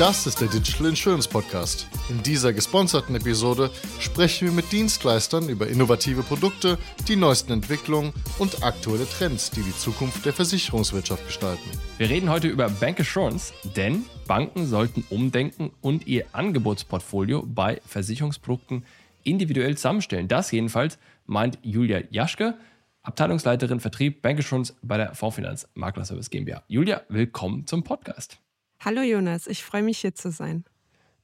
Das ist der Digital Insurance Podcast. In dieser gesponserten Episode sprechen wir mit Dienstleistern über innovative Produkte, die neuesten Entwicklungen und aktuelle Trends, die die Zukunft der Versicherungswirtschaft gestalten. Wir reden heute über Bank Assurance, denn Banken sollten umdenken und ihr Angebotsportfolio bei Versicherungsprodukten individuell zusammenstellen. Das jedenfalls meint Julia Jaschke, Abteilungsleiterin Vertrieb Bank Assurance bei der Fondsfinanz Maklerservice GmbH. Julia, willkommen zum Podcast. Hallo Jonas, ich freue mich hier zu sein.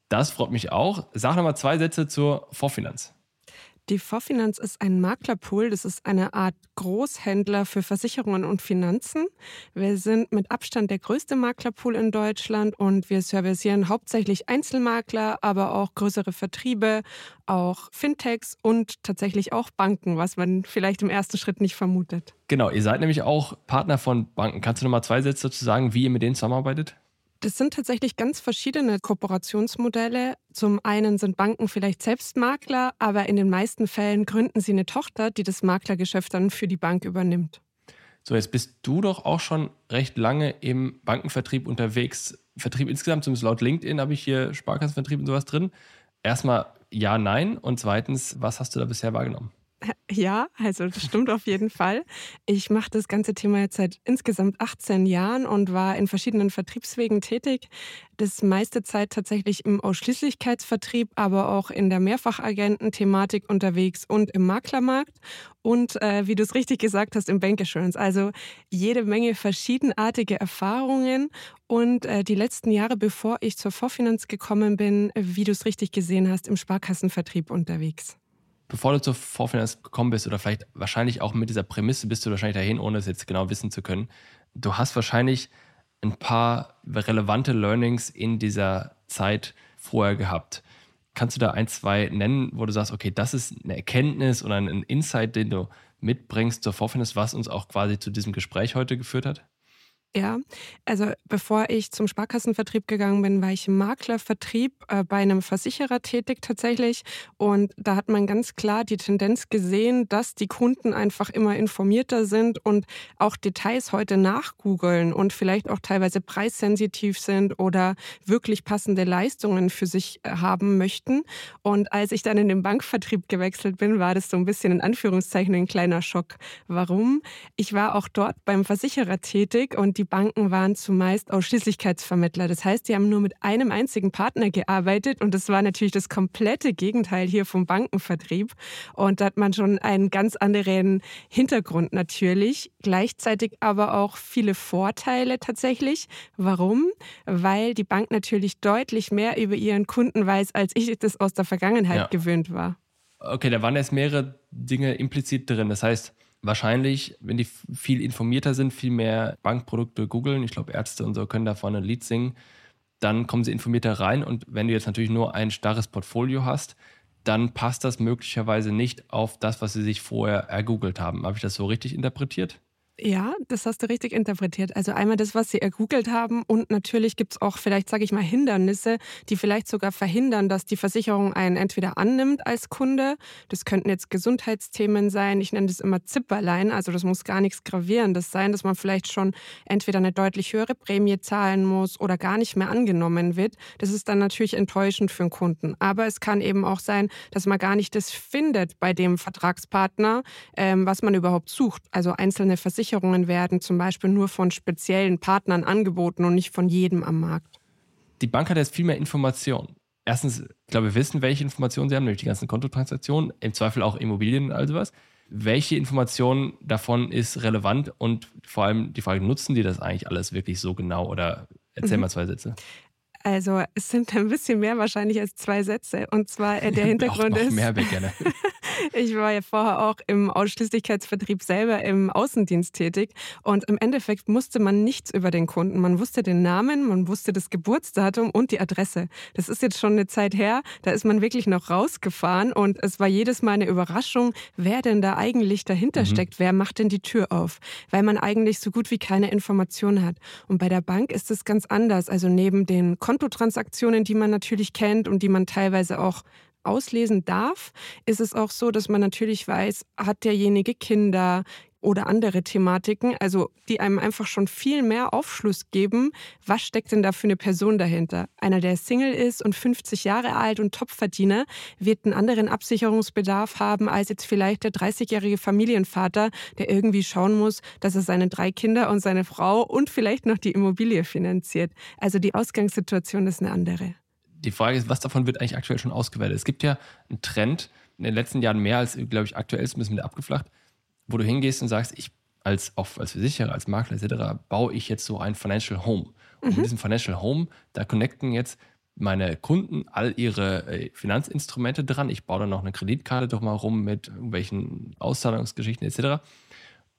Das freut mich auch. Sag noch mal zwei Sätze zur Vorfinanz. Die Vorfinanz ist ein Maklerpool. Das ist eine Art Großhändler für Versicherungen und Finanzen. Wir sind mit Abstand der größte Maklerpool in Deutschland und wir servicieren hauptsächlich Einzelmakler, aber auch größere Vertriebe, auch Fintechs und tatsächlich auch Banken, was man vielleicht im ersten Schritt nicht vermutet. Genau, ihr seid nämlich auch Partner von Banken. Kannst du noch mal zwei Sätze dazu sagen, wie ihr mit denen zusammenarbeitet? Das sind tatsächlich ganz verschiedene Kooperationsmodelle. Zum einen sind Banken vielleicht selbst Makler, aber in den meisten Fällen gründen sie eine Tochter, die das Maklergeschäft dann für die Bank übernimmt. So, jetzt bist du doch auch schon recht lange im Bankenvertrieb unterwegs. Vertrieb insgesamt, zumindest laut LinkedIn habe ich hier Sparkassenvertrieb und sowas drin. Erstmal ja, nein. Und zweitens, was hast du da bisher wahrgenommen? Ja, also das stimmt auf jeden Fall. Ich mache das ganze Thema jetzt seit insgesamt 18 Jahren und war in verschiedenen Vertriebswegen tätig. Das meiste Zeit tatsächlich im Ausschließlichkeitsvertrieb, aber auch in der Mehrfachagenten-Thematik unterwegs und im Maklermarkt. Und äh, wie du es richtig gesagt hast, im Bankassurance. Also jede Menge verschiedenartige Erfahrungen. Und äh, die letzten Jahre, bevor ich zur Vorfinanz gekommen bin, wie du es richtig gesehen hast, im Sparkassenvertrieb unterwegs bevor du zur Vorfinanz gekommen bist oder vielleicht wahrscheinlich auch mit dieser Prämisse bist du wahrscheinlich dahin, ohne es jetzt genau wissen zu können. Du hast wahrscheinlich ein paar relevante Learnings in dieser Zeit vorher gehabt. Kannst du da ein, zwei nennen, wo du sagst, okay, das ist eine Erkenntnis oder ein Insight, den du mitbringst zur Vorfinanz, was uns auch quasi zu diesem Gespräch heute geführt hat? Ja, also bevor ich zum Sparkassenvertrieb gegangen bin, war ich im Maklervertrieb äh, bei einem Versicherer tätig tatsächlich. Und da hat man ganz klar die Tendenz gesehen, dass die Kunden einfach immer informierter sind und auch Details heute nachgoogeln und vielleicht auch teilweise preissensitiv sind oder wirklich passende Leistungen für sich äh, haben möchten. Und als ich dann in den Bankvertrieb gewechselt bin, war das so ein bisschen in Anführungszeichen ein kleiner Schock. Warum? Ich war auch dort beim Versicherer tätig und die Banken waren zumeist Ausschließlichkeitsvermittler. Das heißt, die haben nur mit einem einzigen Partner gearbeitet und das war natürlich das komplette Gegenteil hier vom Bankenvertrieb. Und da hat man schon einen ganz anderen Hintergrund natürlich, gleichzeitig aber auch viele Vorteile tatsächlich. Warum? Weil die Bank natürlich deutlich mehr über ihren Kunden weiß, als ich das aus der Vergangenheit ja. gewöhnt war. Okay, da waren jetzt mehrere Dinge implizit drin. Das heißt, wahrscheinlich, wenn die viel informierter sind, viel mehr Bankprodukte googeln, ich glaube Ärzte und so können da vorne ein Lied singen, dann kommen sie informierter rein und wenn du jetzt natürlich nur ein starres Portfolio hast, dann passt das möglicherweise nicht auf das, was sie sich vorher ergoogelt haben. Habe ich das so richtig interpretiert? Ja, das hast du richtig interpretiert. Also einmal das, was sie ergoogelt haben und natürlich gibt es auch vielleicht, sage ich mal, Hindernisse, die vielleicht sogar verhindern, dass die Versicherung einen entweder annimmt als Kunde. Das könnten jetzt Gesundheitsthemen sein. Ich nenne das immer Zipperlein. Also das muss gar nichts Gravierendes sein, dass man vielleicht schon entweder eine deutlich höhere Prämie zahlen muss oder gar nicht mehr angenommen wird. Das ist dann natürlich enttäuschend für den Kunden. Aber es kann eben auch sein, dass man gar nicht das findet bei dem Vertragspartner, ähm, was man überhaupt sucht. Also einzelne Versicherungen Versicherungen werden zum Beispiel nur von speziellen Partnern angeboten und nicht von jedem am Markt. Die Bank hat jetzt viel mehr Informationen. Erstens, ich glaube, wir wissen, welche Informationen sie haben, nämlich die ganzen Kontotransaktionen, im Zweifel auch Immobilien und all sowas. Welche Information davon ist relevant und vor allem die Frage, nutzen die das eigentlich alles wirklich so genau oder erzähl mhm. mal zwei Sätze. Also es sind ein bisschen mehr wahrscheinlich als zwei Sätze. Und zwar äh, der Hintergrund auch, ist. Mehr gerne. ich war ja vorher auch im Ausschließlichkeitsvertrieb selber im Außendienst tätig. Und im Endeffekt musste man nichts über den Kunden. Man wusste den Namen, man wusste das Geburtsdatum und die Adresse. Das ist jetzt schon eine Zeit her. Da ist man wirklich noch rausgefahren und es war jedes Mal eine Überraschung, wer denn da eigentlich dahinter mhm. steckt. Wer macht denn die Tür auf? Weil man eigentlich so gut wie keine Informationen hat. Und bei der Bank ist es ganz anders. Also neben den Kontotransaktionen, die man natürlich kennt und die man teilweise auch auslesen darf, ist es auch so, dass man natürlich weiß, hat derjenige Kinder, oder andere Thematiken, also die einem einfach schon viel mehr Aufschluss geben, was steckt denn da für eine Person dahinter. Einer, der Single ist und 50 Jahre alt und Topverdiener, wird einen anderen Absicherungsbedarf haben als jetzt vielleicht der 30-jährige Familienvater, der irgendwie schauen muss, dass er seine drei Kinder und seine Frau und vielleicht noch die Immobilie finanziert. Also die Ausgangssituation ist eine andere. Die Frage ist, was davon wird eigentlich aktuell schon ausgewertet? Es gibt ja einen Trend, in den letzten Jahren mehr als, glaube ich, aktuell ist ein bisschen abgeflacht, wo du hingehst und sagst, ich als, auch als Versicherer, als Makler etc., baue ich jetzt so ein Financial Home. Und mhm. mit diesem Financial Home, da connecten jetzt meine Kunden all ihre äh, Finanzinstrumente dran. Ich baue dann noch eine Kreditkarte doch mal rum mit irgendwelchen Auszahlungsgeschichten etc.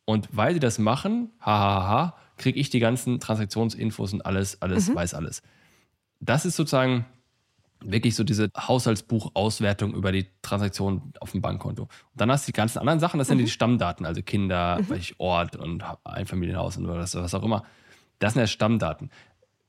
Und weil sie das machen, hahaha, kriege ich die ganzen Transaktionsinfos und alles, alles, mhm. weiß alles. Das ist sozusagen wirklich so diese Haushaltsbuchauswertung über die Transaktion auf dem Bankkonto. Und dann hast du die ganzen anderen Sachen, das sind mhm. die Stammdaten, also Kinder, mhm. Ort und Einfamilienhaus und was, was auch immer. Das sind ja Stammdaten.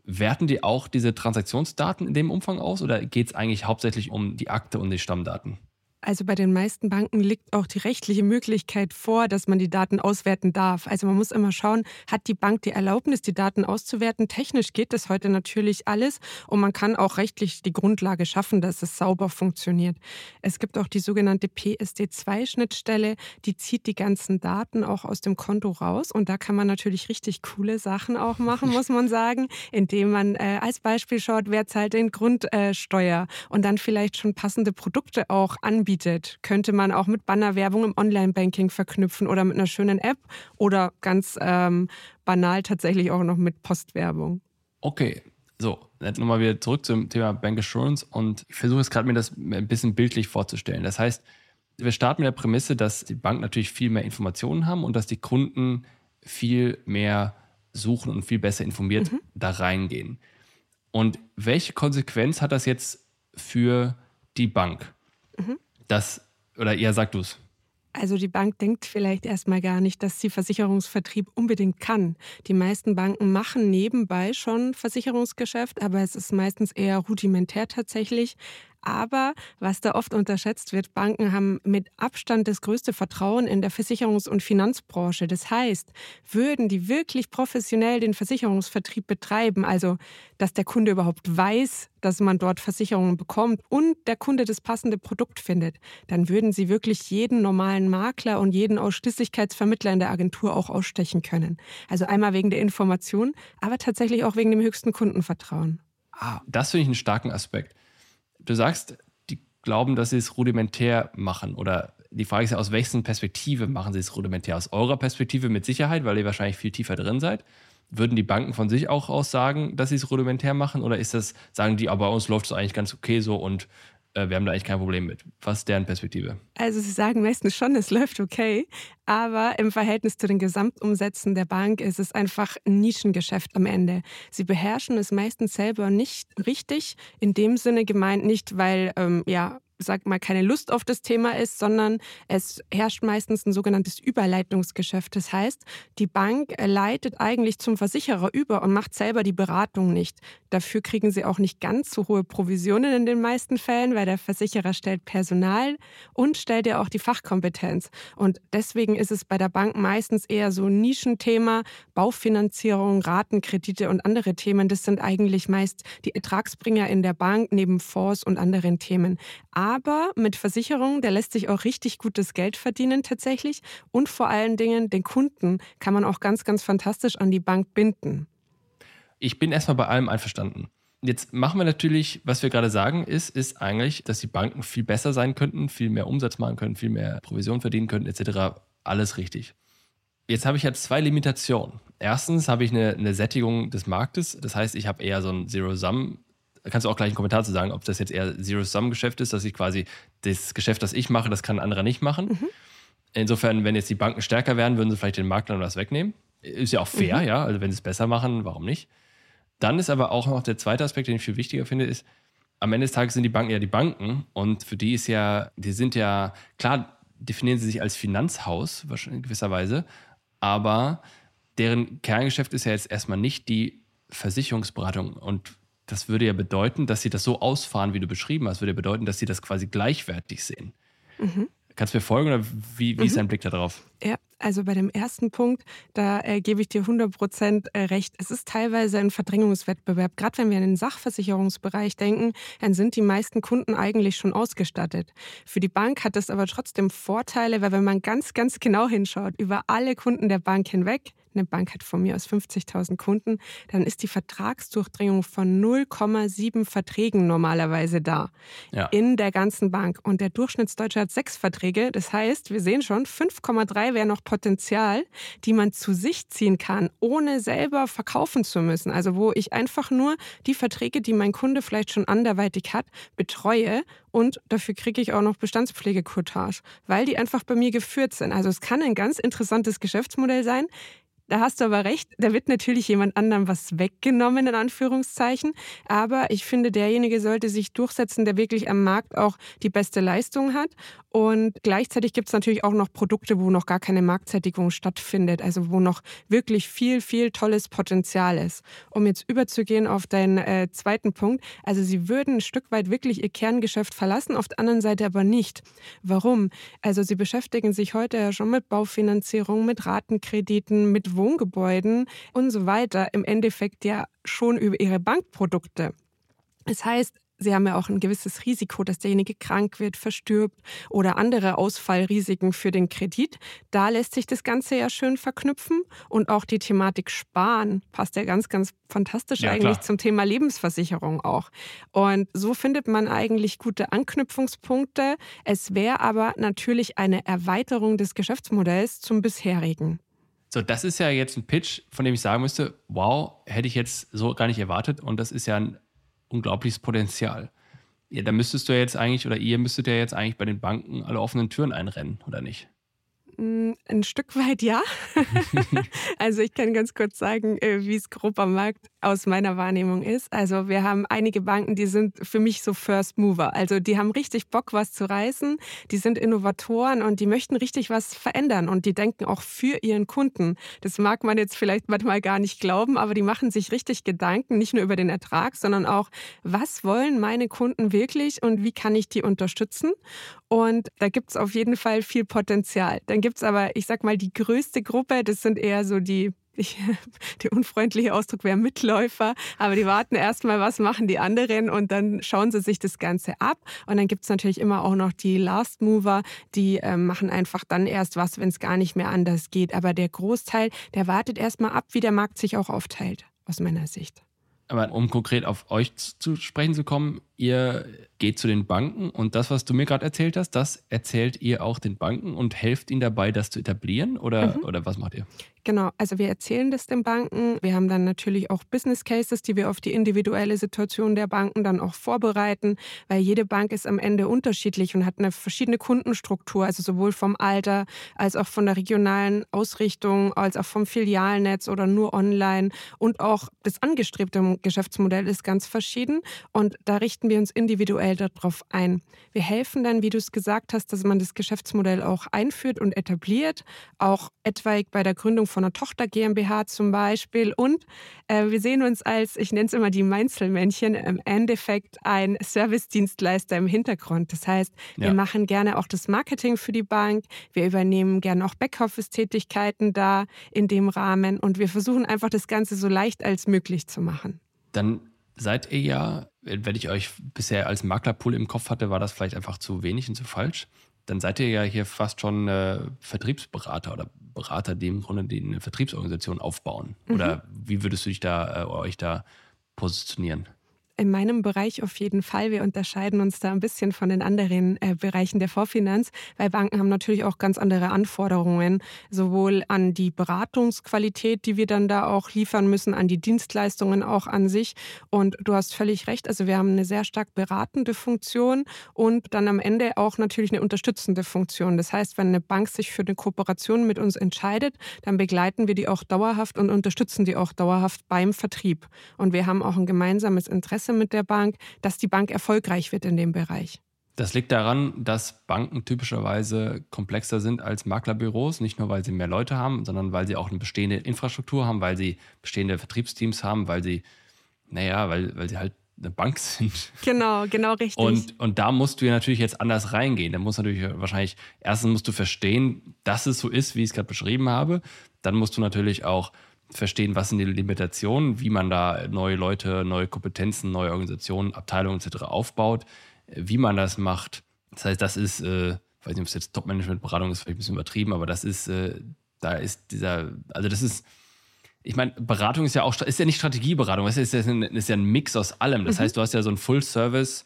Werten die auch diese Transaktionsdaten in dem Umfang aus oder geht es eigentlich hauptsächlich um die Akte und die Stammdaten? Also bei den meisten Banken liegt auch die rechtliche Möglichkeit vor, dass man die Daten auswerten darf. Also man muss immer schauen, hat die Bank die Erlaubnis, die Daten auszuwerten? Technisch geht das heute natürlich alles und man kann auch rechtlich die Grundlage schaffen, dass es sauber funktioniert. Es gibt auch die sogenannte PSD2-Schnittstelle, die zieht die ganzen Daten auch aus dem Konto raus und da kann man natürlich richtig coole Sachen auch machen, muss man sagen, indem man äh, als Beispiel schaut, wer zahlt den Grundsteuer und dann vielleicht schon passende Produkte auch anbietet anbietet, könnte man auch mit Bannerwerbung im Online-Banking verknüpfen oder mit einer schönen App oder ganz ähm, banal tatsächlich auch noch mit Postwerbung. Okay, so, jetzt nochmal wieder zurück zum Thema Bank Assurance und ich versuche jetzt gerade mir das ein bisschen bildlich vorzustellen. Das heißt, wir starten mit der Prämisse, dass die Bank natürlich viel mehr Informationen haben und dass die Kunden viel mehr suchen und viel besser informiert mhm. da reingehen. Und welche Konsequenz hat das jetzt für die Bank? Mhm. Das, oder eher sag du es. Also die Bank denkt vielleicht erstmal gar nicht, dass sie Versicherungsvertrieb unbedingt kann. Die meisten Banken machen nebenbei schon Versicherungsgeschäft, aber es ist meistens eher rudimentär tatsächlich. Aber was da oft unterschätzt wird, Banken haben mit Abstand das größte Vertrauen in der Versicherungs- und Finanzbranche. Das heißt, würden die wirklich professionell den Versicherungsvertrieb betreiben, also dass der Kunde überhaupt weiß, dass man dort Versicherungen bekommt und der Kunde das passende Produkt findet, dann würden sie wirklich jeden normalen Makler und jeden Ausschließlichkeitsvermittler in der Agentur auch ausstechen können. Also einmal wegen der Information, aber tatsächlich auch wegen dem höchsten Kundenvertrauen. Ah, das finde ich einen starken Aspekt du sagst, die glauben, dass sie es rudimentär machen oder die Frage ist ja, aus welchen Perspektive machen sie es rudimentär? Aus eurer Perspektive mit Sicherheit, weil ihr wahrscheinlich viel tiefer drin seid. Würden die Banken von sich auch aus sagen, dass sie es rudimentär machen? Oder ist das, sagen die, aber bei uns läuft es eigentlich ganz okay so und wir haben da eigentlich kein Problem mit. Was ist deren Perspektive? Also sie sagen meistens schon, es läuft okay, aber im Verhältnis zu den Gesamtumsätzen der Bank ist es einfach ein Nischengeschäft am Ende. Sie beherrschen es meistens selber nicht richtig, in dem Sinne gemeint nicht, weil ähm, ja sag mal, keine Lust auf das Thema ist, sondern es herrscht meistens ein sogenanntes Überleitungsgeschäft. Das heißt, die Bank leitet eigentlich zum Versicherer über und macht selber die Beratung nicht. Dafür kriegen sie auch nicht ganz so hohe Provisionen in den meisten Fällen, weil der Versicherer stellt Personal und stellt ja auch die Fachkompetenz. Und deswegen ist es bei der Bank meistens eher so ein Nischenthema, Baufinanzierung, Ratenkredite und andere Themen. Das sind eigentlich meist die Ertragsbringer in der Bank neben Fonds und anderen Themen. Aber aber mit Versicherungen, der lässt sich auch richtig gutes Geld verdienen tatsächlich. Und vor allen Dingen den Kunden kann man auch ganz, ganz fantastisch an die Bank binden. Ich bin erstmal bei allem einverstanden. Jetzt machen wir natürlich, was wir gerade sagen, ist, ist eigentlich, dass die Banken viel besser sein könnten, viel mehr Umsatz machen können, viel mehr Provision verdienen könnten, etc. Alles richtig. Jetzt habe ich ja zwei Limitationen. Erstens habe ich eine, eine Sättigung des Marktes, das heißt, ich habe eher so ein Zero-Sum da kannst du auch gleich einen Kommentar zu sagen, ob das jetzt eher Zero-Sum-Geschäft ist, dass ich quasi das Geschäft, das ich mache, das kann ein anderer nicht machen. Mhm. Insofern, wenn jetzt die Banken stärker wären, würden sie vielleicht den Maklern was wegnehmen. Ist ja auch fair, mhm. ja. Also wenn sie es besser machen, warum nicht? Dann ist aber auch noch der zweite Aspekt, den ich viel wichtiger finde, ist, am Ende des Tages sind die Banken ja die Banken und für die ist ja, die sind ja, klar definieren sie sich als Finanzhaus, in gewisser Weise, aber deren Kerngeschäft ist ja jetzt erstmal nicht die Versicherungsberatung und das würde ja bedeuten, dass sie das so ausfahren, wie du beschrieben hast, würde ja bedeuten, dass sie das quasi gleichwertig sehen. Mhm. Kannst du mir folgen oder wie, wie mhm. ist dein Blick darauf? Ja, Also bei dem ersten Punkt, da äh, gebe ich dir 100 Prozent äh, recht. Es ist teilweise ein Verdrängungswettbewerb. Gerade wenn wir in den Sachversicherungsbereich denken, dann sind die meisten Kunden eigentlich schon ausgestattet. Für die Bank hat es aber trotzdem Vorteile, weil wenn man ganz, ganz genau hinschaut, über alle Kunden der Bank hinweg, eine Bank hat von mir aus 50.000 Kunden, dann ist die Vertragsdurchdringung von 0,7 Verträgen normalerweise da ja. in der ganzen Bank. Und der Durchschnittsdeutsche hat sechs Verträge. Das heißt, wir sehen schon, 5,3 wäre noch Potenzial, die man zu sich ziehen kann, ohne selber verkaufen zu müssen. Also wo ich einfach nur die Verträge, die mein Kunde vielleicht schon anderweitig hat, betreue und dafür kriege ich auch noch Bestandspflegecourtage, weil die einfach bei mir geführt sind. Also es kann ein ganz interessantes Geschäftsmodell sein. Da hast du aber recht, da wird natürlich jemand anderem was weggenommen, in Anführungszeichen. Aber ich finde, derjenige sollte sich durchsetzen, der wirklich am Markt auch die beste Leistung hat. Und gleichzeitig gibt es natürlich auch noch Produkte, wo noch gar keine Marktsättigung stattfindet, also wo noch wirklich viel, viel tolles Potenzial ist. Um jetzt überzugehen auf deinen äh, zweiten Punkt, also sie würden ein Stück weit wirklich ihr Kerngeschäft verlassen, auf der anderen Seite aber nicht. Warum? Also sie beschäftigen sich heute ja schon mit Baufinanzierung, mit Ratenkrediten, mit Wohngebäuden und so weiter. Im Endeffekt ja schon über ihre Bankprodukte. Das heißt, Sie haben ja auch ein gewisses Risiko, dass derjenige krank wird, verstirbt oder andere Ausfallrisiken für den Kredit. Da lässt sich das Ganze ja schön verknüpfen und auch die Thematik Sparen passt ja ganz, ganz fantastisch ja, eigentlich klar. zum Thema Lebensversicherung auch. Und so findet man eigentlich gute Anknüpfungspunkte. Es wäre aber natürlich eine Erweiterung des Geschäftsmodells zum bisherigen. So, das ist ja jetzt ein Pitch, von dem ich sagen müsste, wow, hätte ich jetzt so gar nicht erwartet. Und das ist ja ein unglaubliches Potenzial. Ja, da müsstest du ja jetzt eigentlich, oder ihr müsstet ja jetzt eigentlich bei den Banken alle offenen Türen einrennen, oder nicht? Mm, ein Stück weit ja. also ich kann ganz kurz sagen, äh, wie es grob am Markt aus meiner Wahrnehmung ist. Also wir haben einige Banken, die sind für mich so First Mover. Also die haben richtig Bock, was zu reißen. Die sind Innovatoren und die möchten richtig was verändern und die denken auch für ihren Kunden. Das mag man jetzt vielleicht manchmal gar nicht glauben, aber die machen sich richtig Gedanken, nicht nur über den Ertrag, sondern auch, was wollen meine Kunden wirklich und wie kann ich die unterstützen? Und da gibt es auf jeden Fall viel Potenzial. Dann gibt es aber, ich sag mal, die größte Gruppe, das sind eher so die ich, der unfreundliche Ausdruck wäre Mitläufer, aber die warten erstmal, was machen die anderen und dann schauen sie sich das Ganze ab. Und dann gibt es natürlich immer auch noch die Last Mover, die äh, machen einfach dann erst was, wenn es gar nicht mehr anders geht. Aber der Großteil, der wartet erstmal ab, wie der Markt sich auch aufteilt, aus meiner Sicht. Aber um konkret auf euch zu sprechen zu kommen, ihr geht zu den Banken und das, was du mir gerade erzählt hast, das erzählt ihr auch den Banken und helft ihnen dabei, das zu etablieren oder, mhm. oder was macht ihr? Genau, also wir erzählen das den Banken. Wir haben dann natürlich auch Business Cases, die wir auf die individuelle Situation der Banken dann auch vorbereiten, weil jede Bank ist am Ende unterschiedlich und hat eine verschiedene Kundenstruktur, also sowohl vom Alter als auch von der regionalen Ausrichtung, als auch vom Filialnetz oder nur online und auch das angestrebte Geschäftsmodell ist ganz verschieden und da richten wir uns individuell darauf ein. Wir helfen dann, wie du es gesagt hast, dass man das Geschäftsmodell auch einführt und etabliert, auch etwaig bei der Gründung von einer Tochter GmbH zum Beispiel. Und äh, wir sehen uns als, ich nenne es immer die Mainzelmännchen, im Endeffekt ein Servicedienstleister im Hintergrund. Das heißt, wir ja. machen gerne auch das Marketing für die Bank. Wir übernehmen gerne auch Backoffice-Tätigkeiten da in dem Rahmen. Und wir versuchen einfach das Ganze so leicht als möglich zu machen. Dann seid ihr ja, wenn ich euch bisher als Maklerpool im Kopf hatte, war das vielleicht einfach zu wenig und zu falsch dann seid ihr ja hier fast schon äh, Vertriebsberater oder Berater, die im Grunde die eine Vertriebsorganisation aufbauen. Mhm. Oder wie würdest du dich da, äh, euch da positionieren? In meinem Bereich auf jeden Fall. Wir unterscheiden uns da ein bisschen von den anderen äh, Bereichen der Vorfinanz, weil Banken haben natürlich auch ganz andere Anforderungen, sowohl an die Beratungsqualität, die wir dann da auch liefern müssen, an die Dienstleistungen auch an sich. Und du hast völlig recht, also wir haben eine sehr stark beratende Funktion und dann am Ende auch natürlich eine unterstützende Funktion. Das heißt, wenn eine Bank sich für eine Kooperation mit uns entscheidet, dann begleiten wir die auch dauerhaft und unterstützen die auch dauerhaft beim Vertrieb. Und wir haben auch ein gemeinsames Interesse Interesse mit der Bank, dass die Bank erfolgreich wird in dem Bereich. Das liegt daran, dass Banken typischerweise komplexer sind als Maklerbüros, nicht nur weil sie mehr Leute haben, sondern weil sie auch eine bestehende Infrastruktur haben, weil sie bestehende Vertriebsteams haben, weil sie, naja, weil, weil sie halt eine Bank sind. Genau, genau richtig. Und, und da musst du ja natürlich jetzt anders reingehen. Da musst du natürlich wahrscheinlich, erstens musst du verstehen, dass es so ist, wie ich es gerade beschrieben habe. Dann musst du natürlich auch verstehen, was sind die Limitationen, wie man da neue Leute, neue Kompetenzen, neue Organisationen, Abteilungen etc. aufbaut, wie man das macht. Das heißt, das ist, äh, ich weiß nicht, ob es jetzt Top-Management-Beratung ist, vielleicht ein bisschen übertrieben, aber das ist, äh, da ist dieser, also das ist, ich meine, Beratung ist ja auch, ist ja nicht Strategieberatung, es ist, ja ein, ist ja ein Mix aus allem. Das mhm. heißt, du hast ja so einen Full-Service-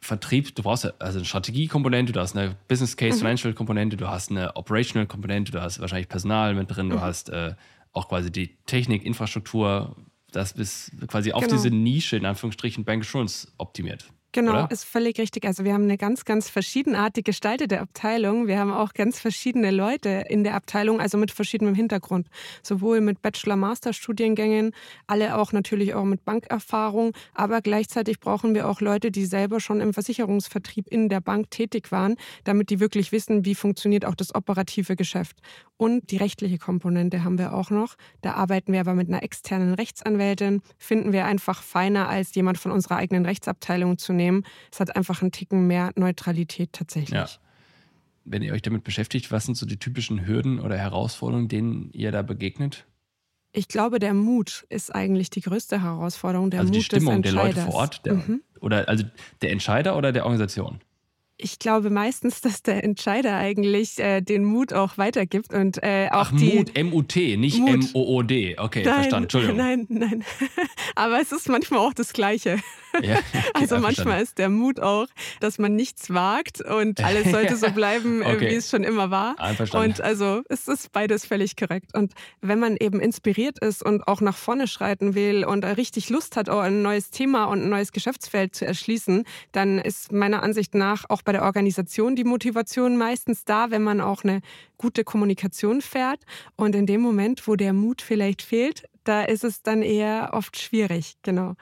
Vertrieb, du brauchst ja also eine Strategiekomponente, du hast eine Business Case mhm. Financial Komponente, du hast eine Operational Komponente, du hast wahrscheinlich Personal mit drin, du mhm. hast äh, auch quasi die Technik, Infrastruktur, das bis quasi auf genau. diese Nische in Anführungsstrichen Bank Assurance optimiert. Genau, oder? ist völlig richtig. Also wir haben eine ganz, ganz verschiedenartig gestaltete Abteilung. Wir haben auch ganz verschiedene Leute in der Abteilung, also mit verschiedenem Hintergrund. Sowohl mit Bachelor-Master-Studiengängen, alle auch natürlich auch mit Bankerfahrung, aber gleichzeitig brauchen wir auch Leute, die selber schon im Versicherungsvertrieb in der Bank tätig waren, damit die wirklich wissen, wie funktioniert auch das operative Geschäft. Und die rechtliche Komponente haben wir auch noch. Da arbeiten wir aber mit einer externen Rechtsanwältin, finden wir einfach feiner als jemand von unserer eigenen Rechtsabteilung zu nehmen nehmen. Es hat einfach einen Ticken mehr Neutralität tatsächlich. Ja. Wenn ihr euch damit beschäftigt, was sind so die typischen Hürden oder Herausforderungen, denen ihr da begegnet? Ich glaube, der Mut ist eigentlich die größte Herausforderung. Der also Mut die Stimmung der Leute vor Ort, der, mhm. oder also der Entscheider oder der Organisation? ich glaube meistens, dass der Entscheider eigentlich äh, den Mut auch weitergibt und äh, auch Ach, die Mut, M-U-T, nicht M-O-O-D. Okay, nein, verstanden. Entschuldigung. Nein, nein. Aber es ist manchmal auch das Gleiche. Ja, also manchmal ist der Mut auch, dass man nichts wagt und alles sollte so bleiben, äh, okay. wie es schon immer war. Und also es ist beides völlig korrekt. Und wenn man eben inspiriert ist und auch nach vorne schreiten will und richtig Lust hat, auch ein neues Thema und ein neues Geschäftsfeld zu erschließen, dann ist meiner Ansicht nach auch bei der Organisation die Motivation meistens da, wenn man auch eine gute Kommunikation fährt. Und in dem Moment, wo der Mut vielleicht fehlt, da ist es dann eher oft schwierig, genau.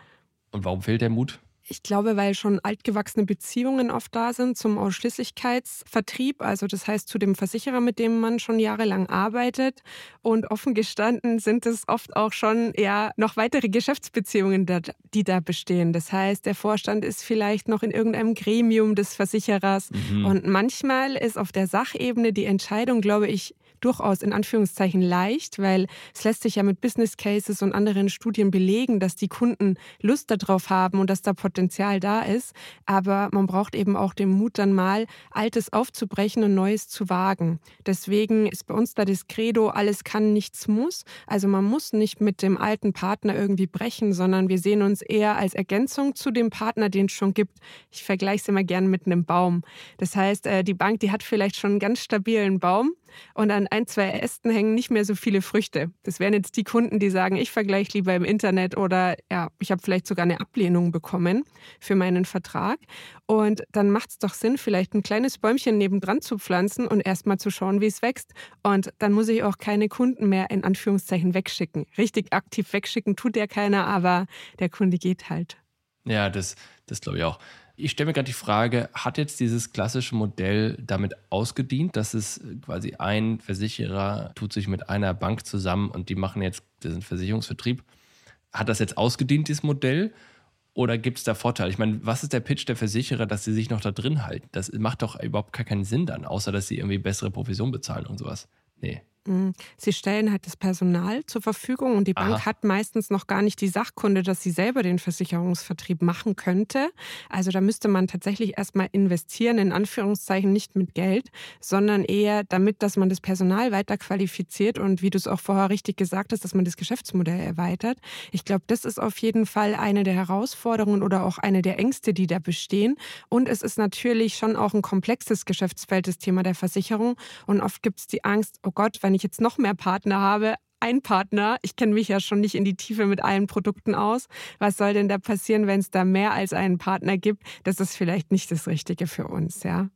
Und warum fehlt der Mut? Ich glaube, weil schon altgewachsene Beziehungen oft da sind zum Ausschließlichkeitsvertrieb, also das heißt zu dem Versicherer, mit dem man schon jahrelang arbeitet. Und offen gestanden sind es oft auch schon ja noch weitere Geschäftsbeziehungen, die da bestehen. Das heißt, der Vorstand ist vielleicht noch in irgendeinem Gremium des Versicherers. Mhm. Und manchmal ist auf der Sachebene die Entscheidung, glaube ich, durchaus in Anführungszeichen leicht, weil es lässt sich ja mit Business Cases und anderen Studien belegen, dass die Kunden Lust darauf haben und dass da Potenzial da ist. Aber man braucht eben auch den Mut, dann mal Altes aufzubrechen und Neues zu wagen. Deswegen ist bei uns da das Credo, alles kann, nichts muss. Also man muss nicht mit dem alten Partner irgendwie brechen, sondern wir sehen uns eher als Ergänzung zu dem Partner, den es schon gibt. Ich vergleiche es immer gern mit einem Baum. Das heißt, äh, die Bank, die hat vielleicht schon einen ganz stabilen Baum und an ein, zwei Ästen hängen nicht mehr so viele Früchte. Das wären jetzt die Kunden, die sagen, ich vergleiche lieber im Internet oder ja, ich habe vielleicht sogar eine Ablehnung bekommen für meinen Vertrag. Und dann macht es doch Sinn, vielleicht ein kleines Bäumchen nebendran zu pflanzen und erstmal zu schauen, wie es wächst. Und dann muss ich auch keine Kunden mehr in Anführungszeichen wegschicken. Richtig aktiv wegschicken tut ja keiner, aber der Kunde geht halt. Ja, das, das glaube ich auch. Ich stelle mir gerade die Frage, hat jetzt dieses klassische Modell damit ausgedient, dass es quasi ein Versicherer tut sich mit einer Bank zusammen und die machen jetzt diesen Versicherungsvertrieb? Hat das jetzt ausgedient, dieses Modell? Oder gibt es da Vorteile? Ich meine, was ist der Pitch der Versicherer, dass sie sich noch da drin halten? Das macht doch überhaupt gar keinen Sinn dann, außer dass sie irgendwie bessere Provision bezahlen und sowas. Nee. Mhm. Sie stellen halt das Personal zur Verfügung und die Bank Aha. hat meistens noch gar nicht die Sachkunde, dass sie selber den Versicherungsvertrieb machen könnte. Also da müsste man tatsächlich erstmal investieren, in Anführungszeichen nicht mit Geld, sondern eher damit, dass man das Personal weiter qualifiziert und wie du es auch vorher richtig gesagt hast, dass man das Geschäftsmodell erweitert. Ich glaube, das ist auf jeden Fall eine der Herausforderungen oder auch eine der Ängste, die da bestehen. Und es ist natürlich schon auch ein komplexes Geschäftsfeld, das Thema der Versicherung. Und oft gibt es die Angst, oh Gott, wenn ich jetzt noch mehr Partner habe, ein Partner, ich kenne mich ja schon nicht in die Tiefe mit allen Produkten aus. Was soll denn da passieren, wenn es da mehr als einen Partner gibt? Das ist vielleicht nicht das Richtige für uns, ja.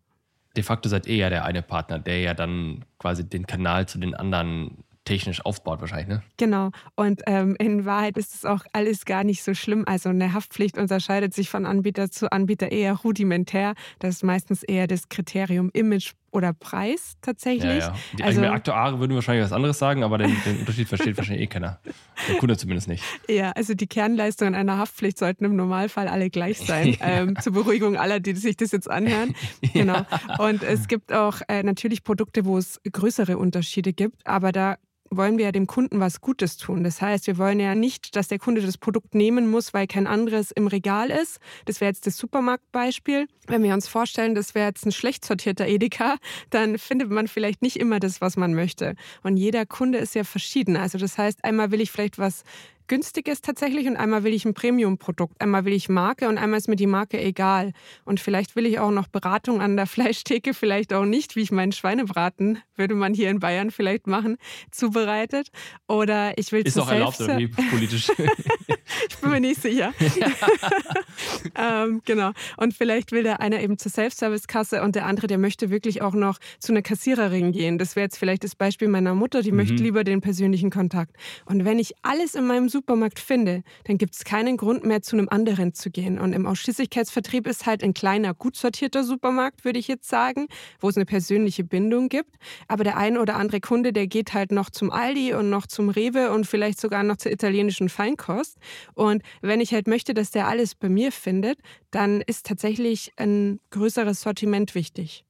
De facto seid ihr ja der eine Partner, der ja dann quasi den Kanal zu den anderen technisch aufbaut wahrscheinlich, ne? Genau. Und ähm, in Wahrheit ist es auch alles gar nicht so schlimm. Also eine Haftpflicht unterscheidet sich von Anbieter zu Anbieter eher rudimentär. Das ist meistens eher das Kriterium Image oder Preis tatsächlich. Ja, ja. Die also, Aktuare würden wahrscheinlich was anderes sagen, aber den, den Unterschied versteht wahrscheinlich eh keiner. Der Kunde zumindest nicht. Ja, also die Kernleistungen einer Haftpflicht sollten im Normalfall alle gleich sein. ja. ähm, zur Beruhigung aller, die sich das jetzt anhören. Genau. Und es gibt auch äh, natürlich Produkte, wo es größere Unterschiede gibt, aber da wollen wir ja dem Kunden was Gutes tun. Das heißt, wir wollen ja nicht, dass der Kunde das Produkt nehmen muss, weil kein anderes im Regal ist. Das wäre jetzt das Supermarktbeispiel. Wenn wir uns vorstellen, das wäre jetzt ein schlecht sortierter Edeka, dann findet man vielleicht nicht immer das, was man möchte. Und jeder Kunde ist ja verschieden. Also das heißt, einmal will ich vielleicht was günstiges tatsächlich und einmal will ich ein Premium-Produkt. Einmal will ich Marke und einmal ist mir die Marke egal. Und vielleicht will ich auch noch Beratung an der Fleischtheke, vielleicht auch nicht, wie ich meinen Schweinebraten, würde man hier in Bayern vielleicht machen, zubereitet. Oder ich will Ist auch erlaubt, oder wie politisch? ich bin mir nicht sicher. ähm, genau. Und vielleicht will der eine eben zur Self-Service-Kasse und der andere, der möchte wirklich auch noch zu einer Kassiererin gehen. Das wäre jetzt vielleicht das Beispiel meiner Mutter, die mhm. möchte lieber den persönlichen Kontakt. Und wenn ich alles in meinem Supermarkt finde, dann gibt es keinen Grund mehr, zu einem anderen zu gehen. Und im Ausschließlichkeitsvertrieb ist halt ein kleiner, gut sortierter Supermarkt, würde ich jetzt sagen, wo es eine persönliche Bindung gibt. Aber der eine oder andere Kunde, der geht halt noch zum Aldi und noch zum Rewe und vielleicht sogar noch zur italienischen Feinkost. Und wenn ich halt möchte, dass der alles bei mir findet, dann ist tatsächlich ein größeres Sortiment wichtig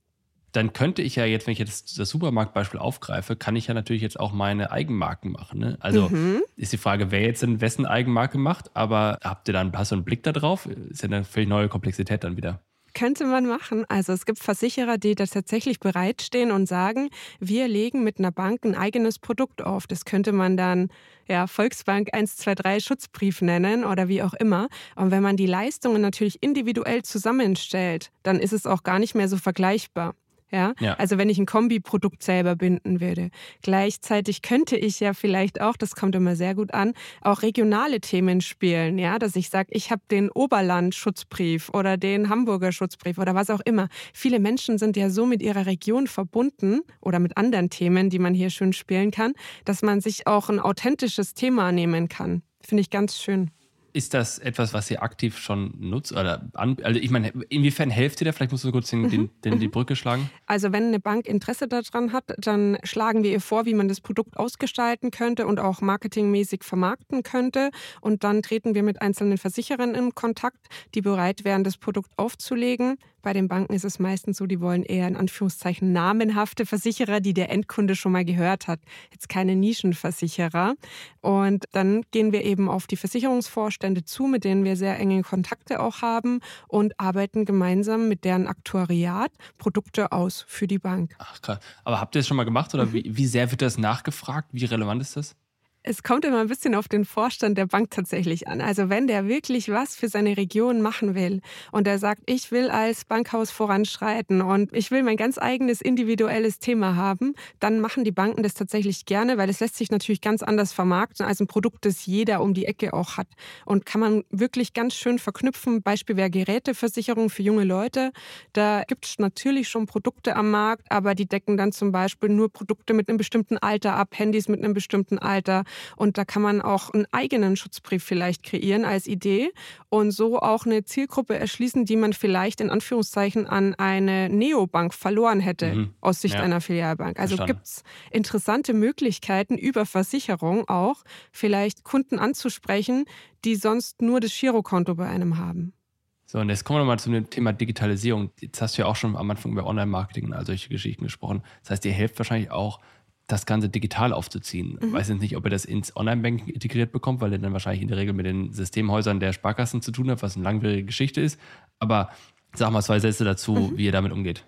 dann könnte ich ja jetzt, wenn ich jetzt das Supermarktbeispiel aufgreife, kann ich ja natürlich jetzt auch meine Eigenmarken machen. Ne? Also mhm. ist die Frage, wer jetzt denn wessen Eigenmarke macht, aber habt ihr dann, hast du einen Blick darauf? Ist ja eine völlig neue Komplexität dann wieder. Könnte man machen. Also es gibt Versicherer, die da tatsächlich bereitstehen und sagen, wir legen mit einer Bank ein eigenes Produkt auf. Das könnte man dann ja, Volksbank 123 Schutzbrief nennen oder wie auch immer. Und wenn man die Leistungen natürlich individuell zusammenstellt, dann ist es auch gar nicht mehr so vergleichbar. Ja? ja? Also wenn ich ein Kombiprodukt selber binden würde. Gleichzeitig könnte ich ja vielleicht auch, das kommt immer sehr gut an, auch regionale Themen spielen, ja, dass ich sage, ich habe den Oberland-Schutzbrief oder den Hamburger Schutzbrief oder was auch immer. Viele Menschen sind ja so mit ihrer Region verbunden oder mit anderen Themen, die man hier schön spielen kann, dass man sich auch ein authentisches Thema nehmen kann. Finde ich ganz schön. Ist das etwas, was ihr aktiv schon nutzt? Oder an, also ich meine, inwiefern helft ihr da? Vielleicht musst du kurz den, mhm. den, den, die mhm. Brücke schlagen. Also wenn eine Bank Interesse daran hat, dann schlagen wir ihr vor, wie man das Produkt ausgestalten könnte und auch marketingmäßig vermarkten könnte. Und dann treten wir mit einzelnen Versicherern in Kontakt, die bereit wären, das Produkt aufzulegen. Bei den Banken ist es meistens so, die wollen eher in Anführungszeichen namenhafte Versicherer, die der Endkunde schon mal gehört hat. Jetzt keine Nischenversicherer. Und dann gehen wir eben auf die Versicherungsvorstände zu, mit denen wir sehr enge Kontakte auch haben und arbeiten gemeinsam mit deren Aktuariat Produkte aus für die Bank. Ach krass. Aber habt ihr das schon mal gemacht oder mhm. wie, wie sehr wird das nachgefragt? Wie relevant ist das? Es kommt immer ein bisschen auf den Vorstand der Bank tatsächlich an. Also wenn der wirklich was für seine Region machen will und er sagt, ich will als Bankhaus voranschreiten und ich will mein ganz eigenes individuelles Thema haben, dann machen die Banken das tatsächlich gerne, weil es lässt sich natürlich ganz anders vermarkten als ein Produkt, das jeder um die Ecke auch hat. Und kann man wirklich ganz schön verknüpfen. Beispiel wäre Geräteversicherung für junge Leute. Da gibt es natürlich schon Produkte am Markt, aber die decken dann zum Beispiel nur Produkte mit einem bestimmten Alter ab, Handys mit einem bestimmten Alter. Und da kann man auch einen eigenen Schutzbrief vielleicht kreieren als Idee und so auch eine Zielgruppe erschließen, die man vielleicht in Anführungszeichen an eine Neobank verloren hätte mhm. aus Sicht ja. einer Filialbank. Also gibt es interessante Möglichkeiten über Versicherung auch vielleicht Kunden anzusprechen, die sonst nur das Girokonto bei einem haben. So, und jetzt kommen wir nochmal zum Thema Digitalisierung. Jetzt hast du ja auch schon am Anfang über Online-Marketing und all solche Geschichten gesprochen. Das heißt, ihr helft wahrscheinlich auch das Ganze digital aufzuziehen. Mhm. Weiß jetzt nicht, ob ihr das ins Online-Banking integriert bekommt, weil ihr dann wahrscheinlich in der Regel mit den Systemhäusern der Sparkassen zu tun habt, was eine langwierige Geschichte ist. Aber sag mal zwei Sätze dazu, mhm. wie ihr damit umgeht.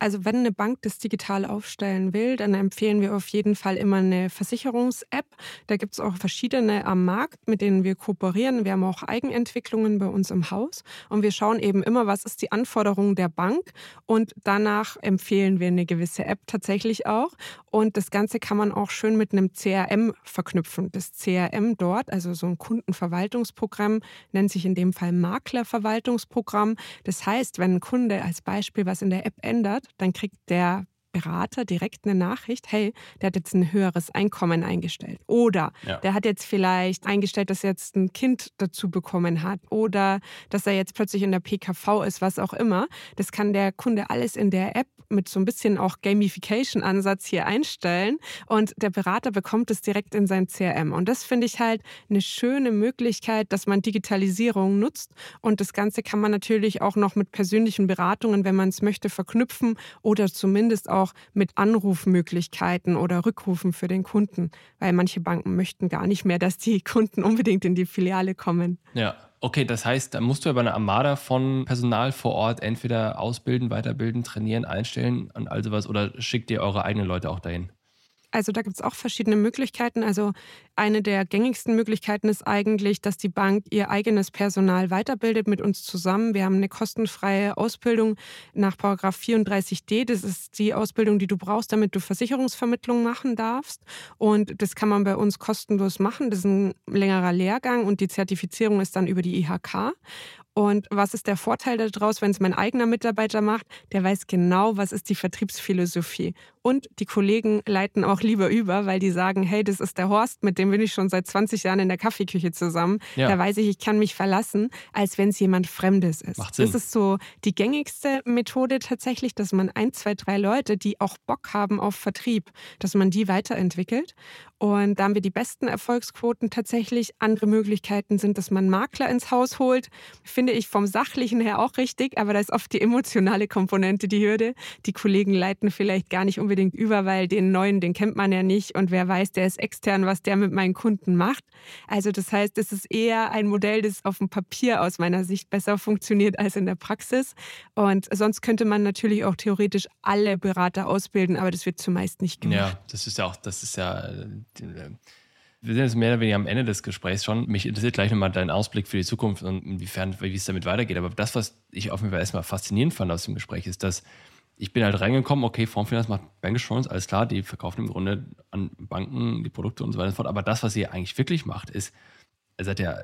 Also wenn eine Bank das digital aufstellen will, dann empfehlen wir auf jeden Fall immer eine Versicherungs-App. Da gibt es auch verschiedene am Markt, mit denen wir kooperieren. Wir haben auch Eigenentwicklungen bei uns im Haus und wir schauen eben immer, was ist die Anforderung der Bank und danach empfehlen wir eine gewisse App tatsächlich auch. Und das Ganze kann man auch schön mit einem CRM verknüpfen. Das CRM dort, also so ein Kundenverwaltungsprogramm, nennt sich in dem Fall Maklerverwaltungsprogramm. Das heißt, wenn ein Kunde als Beispiel was in der App ändert, dann kriegt der Berater direkt eine Nachricht, hey, der hat jetzt ein höheres Einkommen eingestellt. Oder ja. der hat jetzt vielleicht eingestellt, dass er jetzt ein Kind dazu bekommen hat. Oder dass er jetzt plötzlich in der PKV ist, was auch immer. Das kann der Kunde alles in der App mit so ein bisschen auch Gamification-Ansatz hier einstellen. Und der Berater bekommt es direkt in sein CRM. Und das finde ich halt eine schöne Möglichkeit, dass man Digitalisierung nutzt. Und das Ganze kann man natürlich auch noch mit persönlichen Beratungen, wenn man es möchte, verknüpfen oder zumindest auch mit Anrufmöglichkeiten oder Rückrufen für den Kunden. Weil manche Banken möchten gar nicht mehr, dass die Kunden unbedingt in die Filiale kommen. Ja. Okay, das heißt, da musst du aber eine Armada von Personal vor Ort entweder ausbilden, weiterbilden, trainieren, einstellen und all sowas oder schickt ihr eure eigenen Leute auch dahin? Also da gibt es auch verschiedene Möglichkeiten. Also eine der gängigsten Möglichkeiten ist eigentlich, dass die Bank ihr eigenes Personal weiterbildet mit uns zusammen. Wir haben eine kostenfreie Ausbildung nach 34d. Das ist die Ausbildung, die du brauchst, damit du Versicherungsvermittlung machen darfst. Und das kann man bei uns kostenlos machen. Das ist ein längerer Lehrgang und die Zertifizierung ist dann über die IHK. Und was ist der Vorteil daraus, wenn es mein eigener Mitarbeiter macht? Der weiß genau, was ist die Vertriebsphilosophie. Und die Kollegen leiten auch lieber über, weil die sagen, hey, das ist der Horst, mit dem bin ich schon seit 20 Jahren in der Kaffeeküche zusammen. Ja. Da weiß ich, ich kann mich verlassen, als wenn es jemand Fremdes ist. Macht Sinn. Das ist so die gängigste Methode tatsächlich, dass man ein, zwei, drei Leute, die auch Bock haben auf Vertrieb, dass man die weiterentwickelt. Und da haben wir die besten Erfolgsquoten tatsächlich. Andere Möglichkeiten sind, dass man Makler ins Haus holt. Finde ich vom Sachlichen her auch richtig, aber da ist oft die emotionale Komponente die Hürde. Die Kollegen leiten vielleicht gar nicht unbedingt über, weil den neuen, den kennt man ja nicht und wer weiß, der ist extern, was der mit meinen Kunden macht. Also das heißt, es ist eher ein Modell, das auf dem Papier aus meiner Sicht besser funktioniert als in der Praxis. Und sonst könnte man natürlich auch theoretisch alle Berater ausbilden, aber das wird zumeist nicht gemacht. Ja, das ist ja auch, das ist ja wir sind jetzt mehr oder weniger am Ende des Gesprächs schon. Mich interessiert gleich nochmal dein Ausblick für die Zukunft und inwiefern, wie es damit weitergeht. Aber das, was ich auf jeden Fall erstmal faszinierend fand aus dem Gespräch, ist, dass ich bin halt reingekommen, okay, Formfinanz macht Bankassurance, alles klar, die verkaufen im Grunde an Banken die Produkte und so weiter und so fort. Aber das, was ihr eigentlich wirklich macht, ist, ihr seid ja,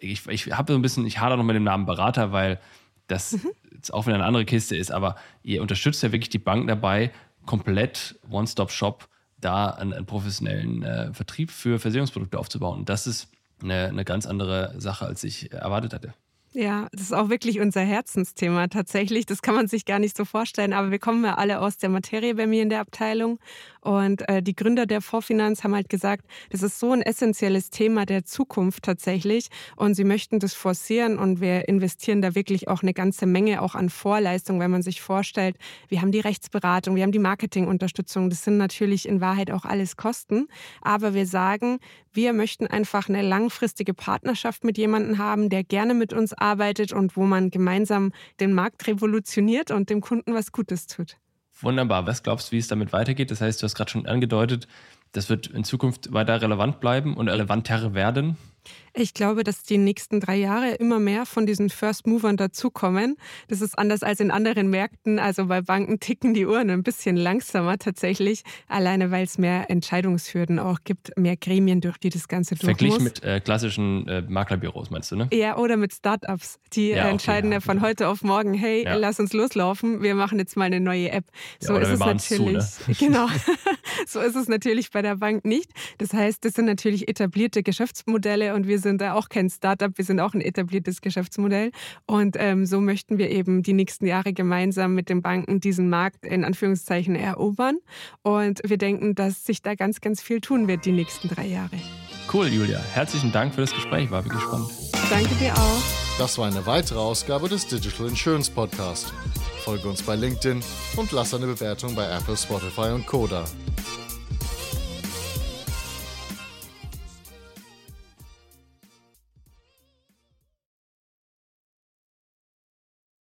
ich, ich habe so ein bisschen, ich hader noch mit dem Namen Berater, weil das mhm. jetzt auch wieder eine andere Kiste ist, aber ihr unterstützt ja wirklich die Bank dabei, komplett One-Stop-Shop da einen, einen professionellen äh, Vertrieb für Versicherungsprodukte aufzubauen. Und das ist eine, eine ganz andere Sache, als ich erwartet hatte. Ja, das ist auch wirklich unser Herzensthema tatsächlich. Das kann man sich gar nicht so vorstellen, aber wir kommen ja alle aus der Materie bei mir in der Abteilung. Und äh, die Gründer der Vorfinanz haben halt gesagt, das ist so ein essentielles Thema der Zukunft tatsächlich. Und sie möchten das forcieren und wir investieren da wirklich auch eine ganze Menge auch an Vorleistung, wenn man sich vorstellt, wir haben die Rechtsberatung, wir haben die Marketingunterstützung. Das sind natürlich in Wahrheit auch alles Kosten. Aber wir sagen, wir möchten einfach eine langfristige Partnerschaft mit jemandem haben, der gerne mit uns arbeitet und wo man gemeinsam den Markt revolutioniert und dem Kunden was Gutes tut. Wunderbar. Was glaubst du, wie es damit weitergeht? Das heißt, du hast gerade schon angedeutet, das wird in Zukunft weiter relevant bleiben und relevanter werden. Ich glaube, dass die nächsten drei Jahre immer mehr von diesen First Movern dazukommen. Das ist anders als in anderen Märkten. Also bei Banken ticken die Uhren ein bisschen langsamer tatsächlich, alleine weil es mehr Entscheidungshürden auch gibt, mehr Gremien, durch die das Ganze durch Verglichen mit äh, klassischen äh, Maklerbüros, meinst du, ne? Ja, oder mit Startups. Die ja, okay, entscheiden ja, von heute auf morgen, hey, ja. lass uns loslaufen, wir machen jetzt mal eine neue App. So ist es natürlich. Zu, ne? Genau. so ist es natürlich bei der Bank nicht. Das heißt, das sind natürlich etablierte Geschäftsmodelle und wir sind da auch kein Startup, wir sind auch ein etabliertes Geschäftsmodell. Und ähm, so möchten wir eben die nächsten Jahre gemeinsam mit den Banken diesen Markt in Anführungszeichen erobern. Und wir denken, dass sich da ganz, ganz viel tun wird die nächsten drei Jahre. Cool, Julia. Herzlichen Dank für das Gespräch. War wirklich spannend. Danke dir auch. Das war eine weitere Ausgabe des Digital Insurance Podcast. Folge uns bei LinkedIn und lass eine Bewertung bei Apple, Spotify und Koda.